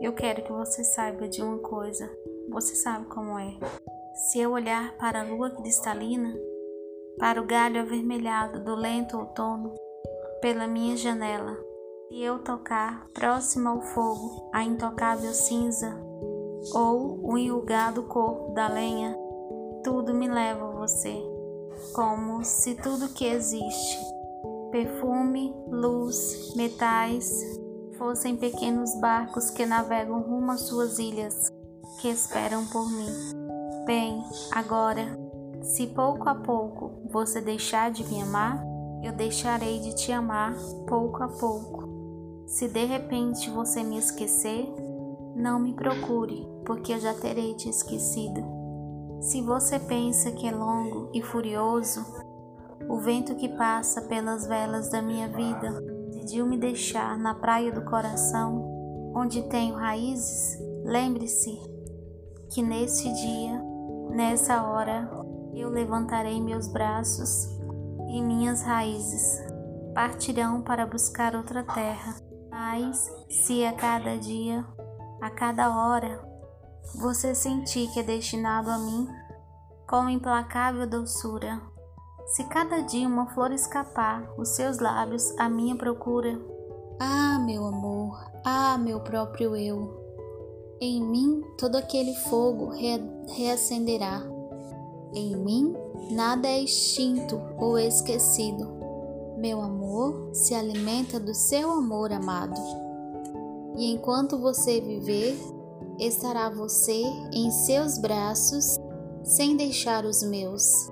Eu quero que você saiba de uma coisa. Você sabe como é. Se eu olhar para a lua cristalina, para o galho avermelhado do lento outono, pela minha janela, se eu tocar próximo ao fogo a intocável cinza ou o enrugado corpo da lenha, tudo me leva a você, como se tudo que existe, perfume, luz, metais, fossem pequenos barcos que navegam rumo às suas ilhas, que esperam por mim. Bem, agora, se pouco a pouco você deixar de me amar, eu deixarei de te amar pouco a pouco. Se de repente você me esquecer, não me procure, porque eu já terei te esquecido. Se você pensa que é longo e furioso, o vento que passa pelas velas da minha vida decidiu me deixar na praia do coração, onde tenho raízes, lembre-se que neste dia, nessa hora, eu levantarei meus braços e minhas raízes partirão para buscar outra terra. Mas se a cada dia, a cada hora, você sentir que é destinado a mim, com implacável doçura, se cada dia uma flor escapar os seus lábios à minha procura, ah, meu amor, ah, meu próprio eu, em mim todo aquele fogo re reacenderá. Em mim nada é extinto ou esquecido. Meu amor se alimenta do seu amor amado. E enquanto você viver, estará você em seus braços, sem deixar os meus.